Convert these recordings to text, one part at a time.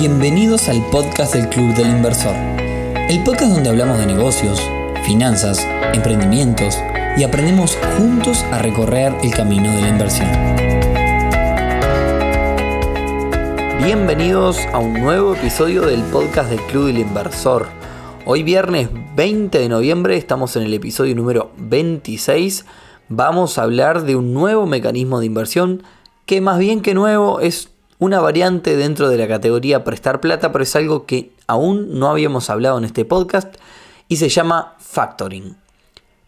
Bienvenidos al podcast del Club del Inversor, el podcast donde hablamos de negocios, finanzas, emprendimientos y aprendemos juntos a recorrer el camino de la inversión. Bienvenidos a un nuevo episodio del podcast del Club del Inversor. Hoy viernes 20 de noviembre estamos en el episodio número 26. Vamos a hablar de un nuevo mecanismo de inversión que más bien que nuevo es una variante dentro de la categoría prestar plata, pero es algo que aún no habíamos hablado en este podcast y se llama factoring.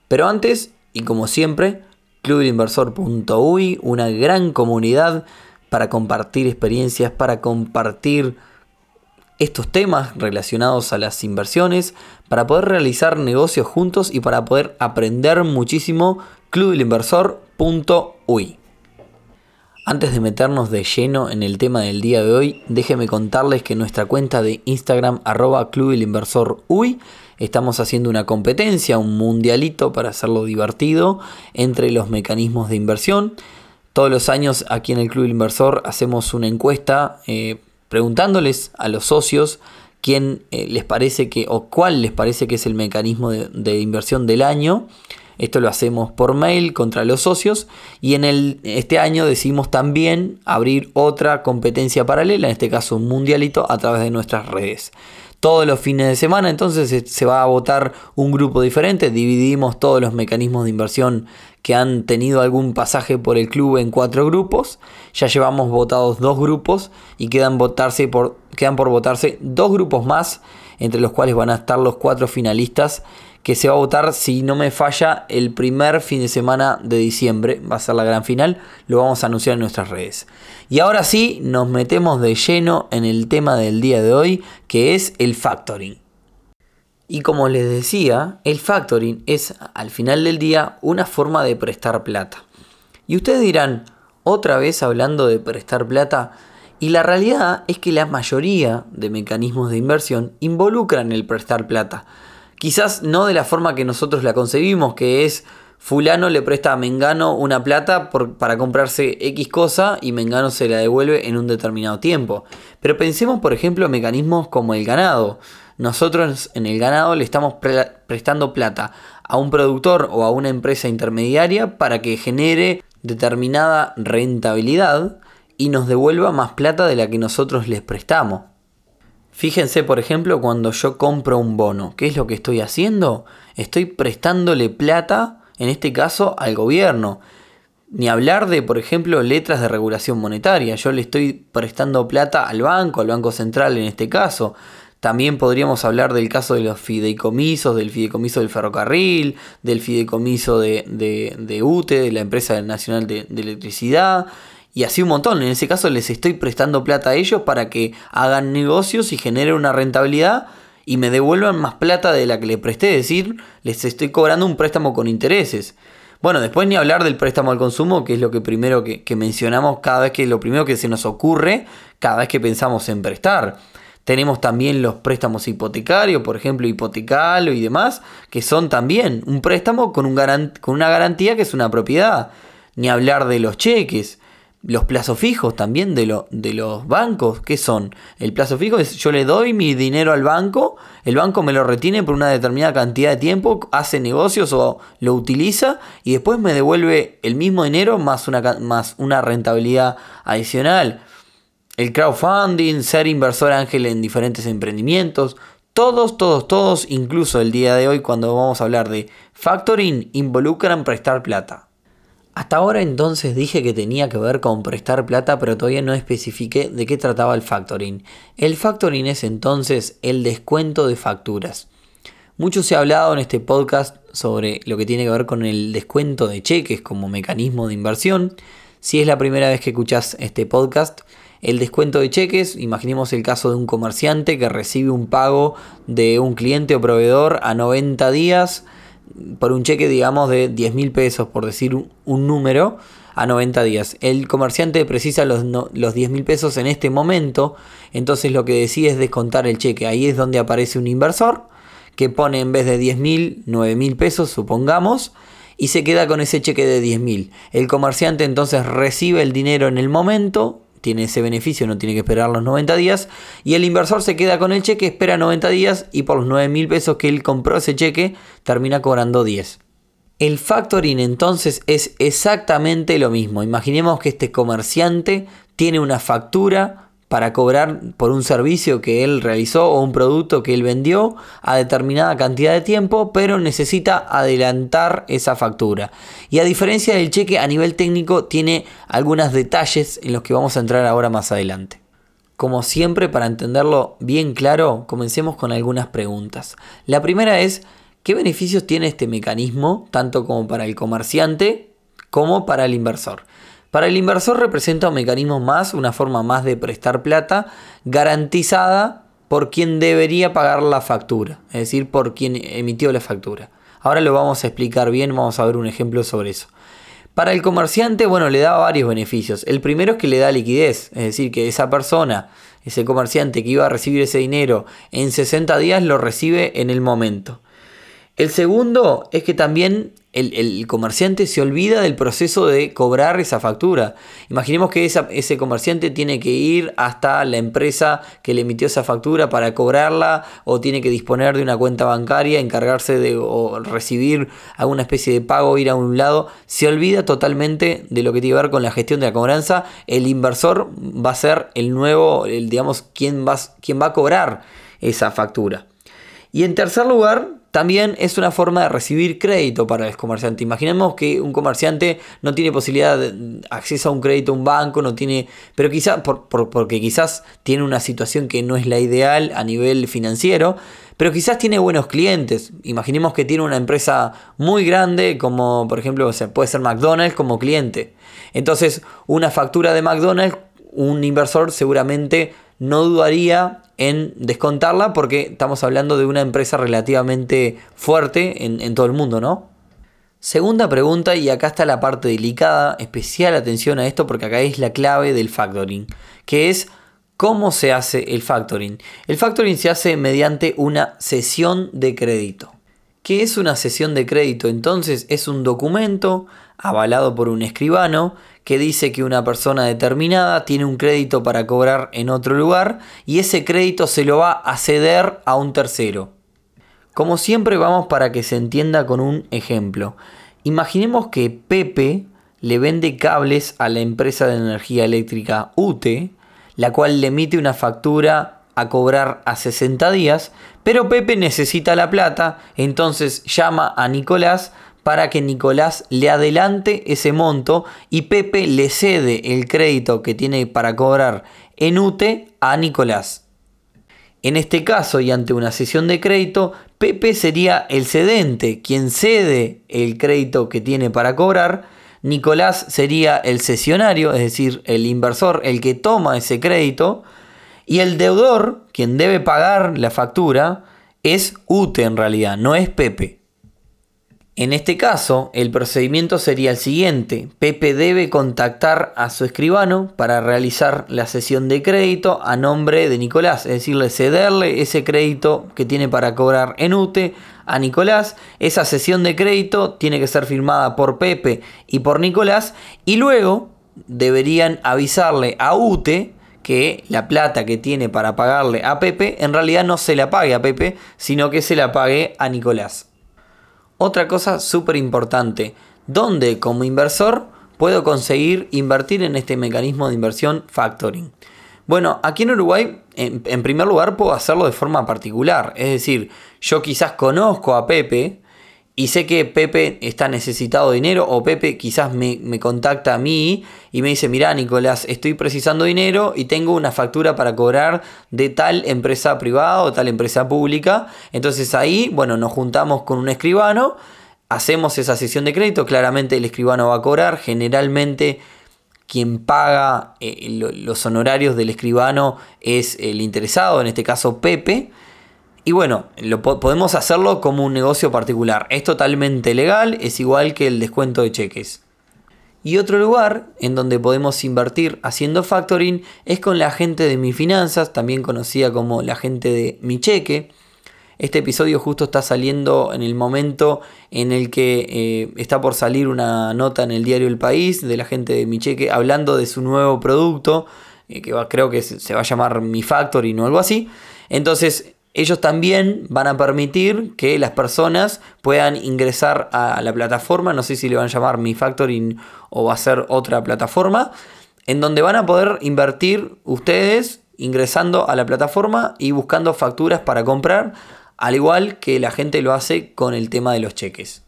Pero antes, y como siempre, clubelinversor.uy, una gran comunidad para compartir experiencias, para compartir estos temas relacionados a las inversiones, para poder realizar negocios juntos y para poder aprender muchísimo, clubelinversor.uy. Antes de meternos de lleno en el tema del día de hoy, déjenme contarles que en nuestra cuenta de Instagram arroba estamos haciendo una competencia, un mundialito para hacerlo divertido entre los mecanismos de inversión. Todos los años aquí en el Club Inversor hacemos una encuesta eh, preguntándoles a los socios quién eh, les parece que o cuál les parece que es el mecanismo de inversión del año. Esto lo hacemos por mail contra los socios y en el, este año decidimos también abrir otra competencia paralela, en este caso un mundialito, a través de nuestras redes. Todos los fines de semana entonces se va a votar un grupo diferente, dividimos todos los mecanismos de inversión que han tenido algún pasaje por el club en cuatro grupos. Ya llevamos votados dos grupos y quedan, votarse por, quedan por votarse dos grupos más, entre los cuales van a estar los cuatro finalistas que se va a votar, si no me falla, el primer fin de semana de diciembre. Va a ser la gran final. Lo vamos a anunciar en nuestras redes. Y ahora sí, nos metemos de lleno en el tema del día de hoy, que es el factoring. Y como les decía, el factoring es al final del día una forma de prestar plata. Y ustedes dirán, otra vez hablando de prestar plata, y la realidad es que la mayoría de mecanismos de inversión involucran el prestar plata. Quizás no de la forma que nosotros la concebimos, que es fulano le presta a Mengano una plata para comprarse X cosa y Mengano se la devuelve en un determinado tiempo. Pero pensemos, por ejemplo, en mecanismos como el ganado. Nosotros en el ganado le estamos prestando plata a un productor o a una empresa intermediaria para que genere determinada rentabilidad y nos devuelva más plata de la que nosotros les prestamos. Fíjense, por ejemplo, cuando yo compro un bono, ¿qué es lo que estoy haciendo? Estoy prestándole plata, en este caso, al gobierno. Ni hablar de, por ejemplo, letras de regulación monetaria. Yo le estoy prestando plata al banco, al Banco Central en este caso. También podríamos hablar del caso de los fideicomisos, del fideicomiso del ferrocarril, del fideicomiso de, de, UTE, de la Empresa Nacional de Electricidad y así un montón. En ese caso les estoy prestando plata a ellos para que hagan negocios y generen una rentabilidad y me devuelvan más plata de la que les presté. Es decir, les estoy cobrando un préstamo con intereses. Bueno, después ni hablar del préstamo al consumo, que es lo que primero que, mencionamos cada vez que lo primero que se nos ocurre cada vez que pensamos en prestar. Tenemos también los préstamos hipotecarios, por ejemplo, hipotecalo y demás, que son también un préstamo con, un con una garantía que es una propiedad. Ni hablar de los cheques los plazos fijos también de, lo, de los bancos, ¿qué son? El plazo fijo es yo le doy mi dinero al banco, el banco me lo retiene por una determinada cantidad de tiempo, hace negocios o lo utiliza y después me devuelve el mismo dinero más una, más una rentabilidad adicional. El crowdfunding, ser inversor ángel en diferentes emprendimientos, todos, todos, todos, incluso el día de hoy cuando vamos a hablar de factoring, involucran prestar plata. Hasta ahora entonces dije que tenía que ver con prestar plata, pero todavía no especifiqué de qué trataba el factoring. El factoring es entonces el descuento de facturas. Mucho se ha hablado en este podcast sobre lo que tiene que ver con el descuento de cheques como mecanismo de inversión. Si es la primera vez que escuchas este podcast, el descuento de cheques, imaginemos el caso de un comerciante que recibe un pago de un cliente o proveedor a 90 días por un cheque, digamos, de 10 mil pesos, por decir un, número, a 90 días. El comerciante precisa los, los 10 mil pesos en este momento, entonces lo que decide es descontar el cheque. Ahí es donde aparece un inversor que pone en vez de 10 mil, 9 mil pesos, supongamos, y se queda con ese cheque de 10 mil. El comerciante entonces recibe el dinero en el momento, tiene ese beneficio, no tiene que esperar los 90 días. Y el inversor se queda con el cheque, espera 90 días y por los 9 mil pesos que él compró ese cheque, termina cobrando 10. El factoring entonces es exactamente lo mismo. Imaginemos que este comerciante tiene una factura para cobrar por un servicio que él realizó o un producto que él vendió a determinada cantidad de tiempo, pero necesita adelantar esa factura. Y a diferencia del cheque, a nivel técnico tiene algunos detalles en los que vamos a entrar ahora más adelante. Como siempre, para entenderlo bien claro, comencemos con algunas preguntas. La primera es, ¿qué beneficios tiene este mecanismo, tanto como para el comerciante como para el inversor? Para el inversor representa un mecanismo más, una forma más de prestar plata garantizada por quien debería pagar la factura, es decir, por quien emitió la factura. Ahora lo vamos a explicar bien, vamos a ver un ejemplo sobre eso. Para el comerciante, bueno, le da varios beneficios. El primero es que le da liquidez, es decir, que esa persona, ese comerciante que iba a recibir ese dinero en 60 días, lo recibe en el momento. El segundo es que también el, comerciante se olvida del proceso de cobrar esa factura. Imaginemos que ese comerciante tiene que ir hasta la empresa que le emitió esa factura para cobrarla o tiene que disponer de una cuenta bancaria, encargarse de recibir alguna especie de pago, ir a un lado. Se olvida totalmente de lo que tiene que ver con la gestión de la cobranza. El inversor va a ser el nuevo, el, digamos, quien va, quien va a cobrar esa factura. Y en tercer lugar, también es una forma de recibir crédito para el comerciante. Imaginemos que un comerciante no tiene posibilidad de acceso a un crédito a un banco, no tiene, pero quizás porque quizás tiene una situación que no es la ideal a nivel financiero, pero quizás tiene buenos clientes. Imaginemos que tiene una empresa muy grande como por ejemplo puede ser McDonald's como cliente. Entonces una factura de McDonald's, un inversor seguramente no dudaría en descontarla porque estamos hablando de una empresa relativamente fuerte en, todo el mundo, ¿no? Segunda pregunta, y acá está la parte delicada, especial atención a esto porque acá es la clave del factoring, que es cómo se hace el factoring. El factoring se hace mediante una sesión de crédito. ¿Qué es una sesión de crédito? Entonces es un documento avalado por un escribano que dice que una persona determinada tiene un crédito para cobrar en otro lugar y ese crédito se lo va a ceder a un tercero. Como siempre vamos para que se entienda con un ejemplo. Imaginemos que Pepe le vende cables a la empresa de energía eléctrica UTE, la cual le emite una factura a cobrar a 60 días, pero Pepe necesita la plata, entonces llama a Nicolás para que Nicolás le adelante ese monto y Pepe le cede el crédito que tiene para cobrar en UTE a Nicolás. En este caso y ante una sesión de crédito, Pepe sería el cedente, quien cede el crédito que tiene para cobrar. Nicolás sería el cesionario, es decir, el inversor, el que toma ese crédito. Y el deudor, quien debe pagar la factura, es UTE en realidad, no es Pepe. En este caso, el procedimiento sería el siguiente. Pepe debe contactar a su escribano para realizar la sesión de crédito a nombre de Nicolás, es decirle, cederle ese crédito que tiene para cobrar en UTE a Nicolás. Esa sesión de crédito tiene que ser firmada por Pepe y por Nicolás y luego deberían avisarle a UTE que la plata que tiene para pagarle a Pepe en realidad no se la pague a Pepe, sino que se la pague a Nicolás. Otra cosa súper importante, ¿dónde como inversor puedo conseguir invertir en este mecanismo de inversión factoring? Bueno, aquí en Uruguay, en, primer lugar, puedo hacerlo de forma particular. Es decir, yo quizás conozco a Pepe, y sé que Pepe está necesitado de dinero o Pepe quizás me, contacta a mí y me dice, mira Nicolás, estoy precisando dinero y tengo una factura para cobrar de tal empresa privada o tal empresa pública. Entonces ahí, bueno, nos juntamos con un escribano, hacemos esa sesión de crédito, claramente el escribano va a cobrar, generalmente quien paga eh, los honorarios del escribano es el interesado, en este caso Pepe. Y bueno, podemos hacerlo como un negocio particular. Es totalmente legal, es igual que el descuento de cheques. Y otro lugar en donde podemos invertir haciendo factoring es con la gente de Mi Finanzas, también conocida como la gente de Mi Cheque. Este episodio justo está saliendo en el momento en el que eh, está por salir una nota en el diario El País de la gente de Mi Cheque hablando de su nuevo producto eh, que creo que se va a llamar Mi Factoring o algo así. Entonces, ellos también van a permitir que las personas puedan ingresar a la plataforma, no sé si le van a llamar Mi Factoring o va a ser otra plataforma, en donde van a poder invertir ustedes ingresando a la plataforma y buscando facturas para comprar, al igual que la gente lo hace con el tema de los cheques.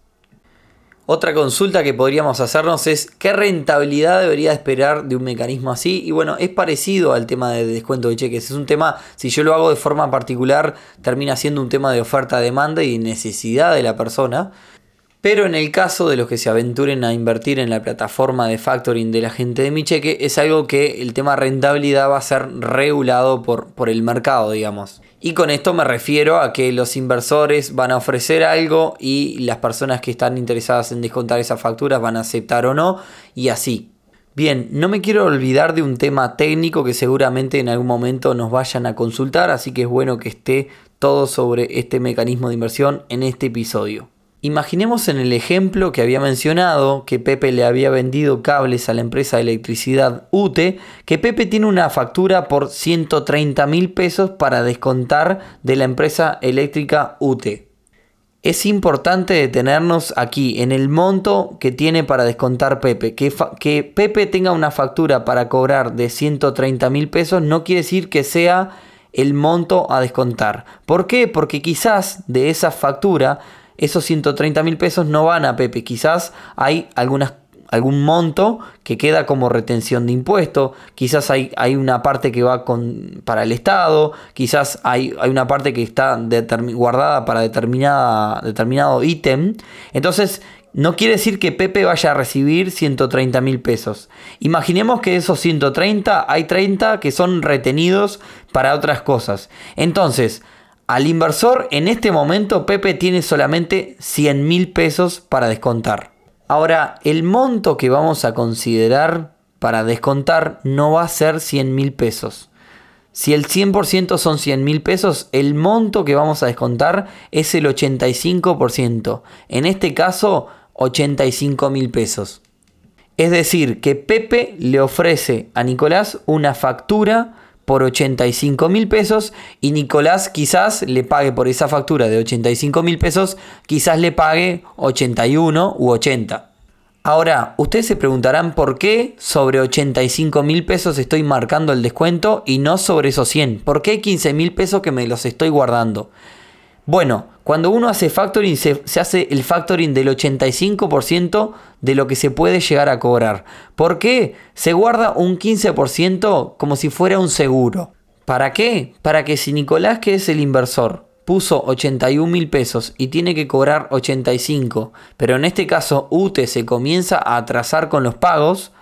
Otra consulta que podríamos hacernos es qué rentabilidad debería esperar de un mecanismo así. Y bueno, es parecido al tema de descuento de cheques. Es un tema, si yo lo hago de forma particular, termina siendo un tema de oferta-demanda y necesidad de la persona. Pero en el caso de los que se aventuren a invertir en la plataforma de factoring de la gente de mi cheque, es algo que el tema rentabilidad va a ser regulado por, por el mercado, digamos. Y con esto me refiero a que los inversores van a ofrecer algo y las personas que están interesadas en descontar esas facturas van a aceptar o no y así. Bien, no me quiero olvidar de un tema técnico que seguramente en algún momento nos vayan a consultar, así que es bueno que esté todo sobre este mecanismo de inversión en este episodio. Imaginemos en el ejemplo que había mencionado que Pepe le había vendido cables a la empresa de electricidad UTE, que Pepe tiene una factura por 130 mil pesos para descontar de la empresa eléctrica UTE. Es importante detenernos aquí en el monto que tiene para descontar Pepe. Que, que Pepe tenga una factura para cobrar de 130 mil pesos no quiere decir que sea el monto a descontar. ¿Por qué? Porque quizás de esa factura esos 130 mil pesos no van a Pepe. Quizás hay algunas, algún monto que queda como retención de impuesto. Quizás hay, hay una parte que va con, para el Estado. Quizás hay, hay una parte que está guardada para determinada, determinado ítem. Entonces, no quiere decir que Pepe vaya a recibir 130 mil pesos. Imaginemos que de esos 130 hay 30 que son retenidos para otras cosas. Entonces, al inversor en este momento Pepe tiene solamente 100 mil pesos para descontar. Ahora, el monto que vamos a considerar para descontar no va a ser 100 mil pesos. Si el 100% son 100 mil pesos, el monto que vamos a descontar es el 85%. En este caso, 85 mil pesos. Es decir, que Pepe le ofrece a Nicolás una factura por 85 mil pesos y Nicolás quizás le pague por esa factura de 85 mil pesos, quizás le pague 81 u 80. Ahora, ustedes se preguntarán por qué sobre 85 mil pesos estoy marcando el descuento y no sobre esos 100. ¿Por qué 15 mil pesos que me los estoy guardando? Bueno, cuando uno hace factoring, se, hace el factoring del 85% de lo que se puede llegar a cobrar. ¿Por qué? Se guarda un 15% como si fuera un seguro. ¿Para qué? Para que si Nicolás, que es el inversor, puso 81 mil pesos y tiene que cobrar 85, pero en este caso UTE se comienza a atrasar con los pagos,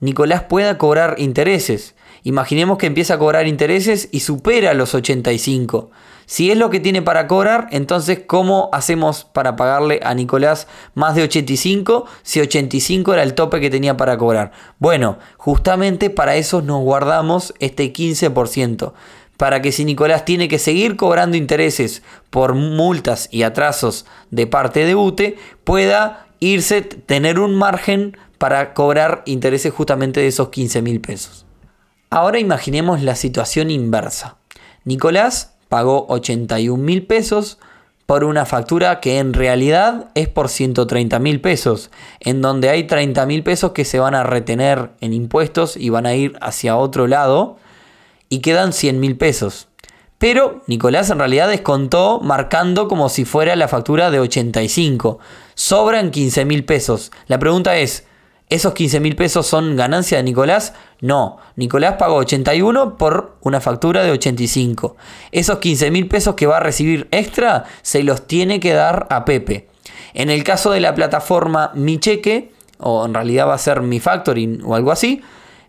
Nicolás pueda cobrar intereses. Imaginemos que empieza a cobrar intereses y supera los 85. Si es lo que tiene para cobrar, entonces ¿cómo hacemos para pagarle a Nicolás más de 85 si 85 era el tope que tenía para cobrar? Bueno, justamente para eso nos guardamos este 15% para que si Nicolás tiene que seguir cobrando intereses por multas y atrasos de parte de UTE, pueda irse, tener un margen para cobrar intereses justamente de esos 15 mil pesos. Ahora imaginemos la situación inversa. Nicolás pagó 81 mil pesos por una factura que en realidad es por 130 mil pesos, en donde hay 30 mil pesos que se van a retener en impuestos y van a ir hacia otro lado y quedan 100 mil pesos. Pero Nicolás en realidad descontó marcando como si fuera la factura de 85. Sobran 15 mil pesos. La pregunta es, ¿Esos 15 mil pesos son ganancia de Nicolás? No, Nicolás pagó 81 por una factura de 85. Esos 15 mil pesos que va a recibir extra se los tiene que dar a Pepe. En el caso de la plataforma Mi Cheque, o en realidad va a ser Mi Factoring o algo así,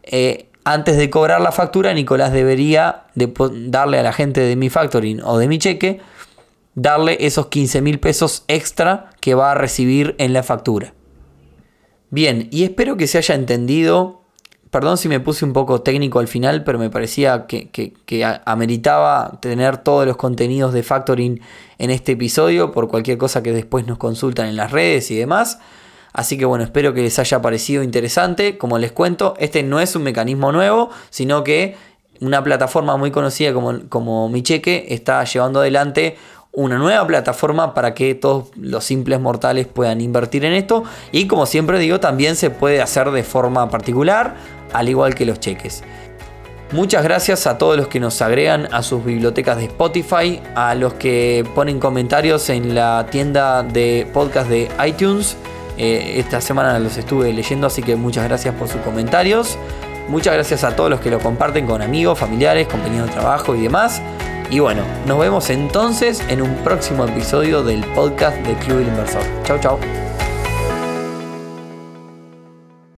eh, antes de cobrar la factura, Nicolás debería darle a la gente de Mi Factoring o de Mi Cheque, darle esos 15 mil pesos extra que va a recibir en la factura. Bien, y espero que se haya entendido. Perdón si me puse un poco técnico al final, pero me parecía que, ameritaba tener todos los contenidos de Factoring en este episodio por cualquier cosa que después nos consultan en las redes y demás. Así que bueno, espero que les haya parecido interesante. Como les cuento, este no es un mecanismo nuevo, sino que una plataforma muy conocida como, como Mi Cheque está llevando adelante una nueva plataforma para que todos los simples mortales puedan invertir en esto. Y como siempre digo, también se puede hacer de forma particular, al igual que los cheques. Muchas gracias a todos los que nos agregan a sus bibliotecas de Spotify, a los que ponen comentarios en la tienda de podcast de iTunes. Eh, esta semana los estuve leyendo, así que muchas gracias por sus comentarios. Muchas gracias a todos los que lo comparten con amigos, familiares, compañeros de trabajo y demás. Y bueno, nos vemos entonces en un próximo episodio del podcast de Club del Inversor. Chau, chau.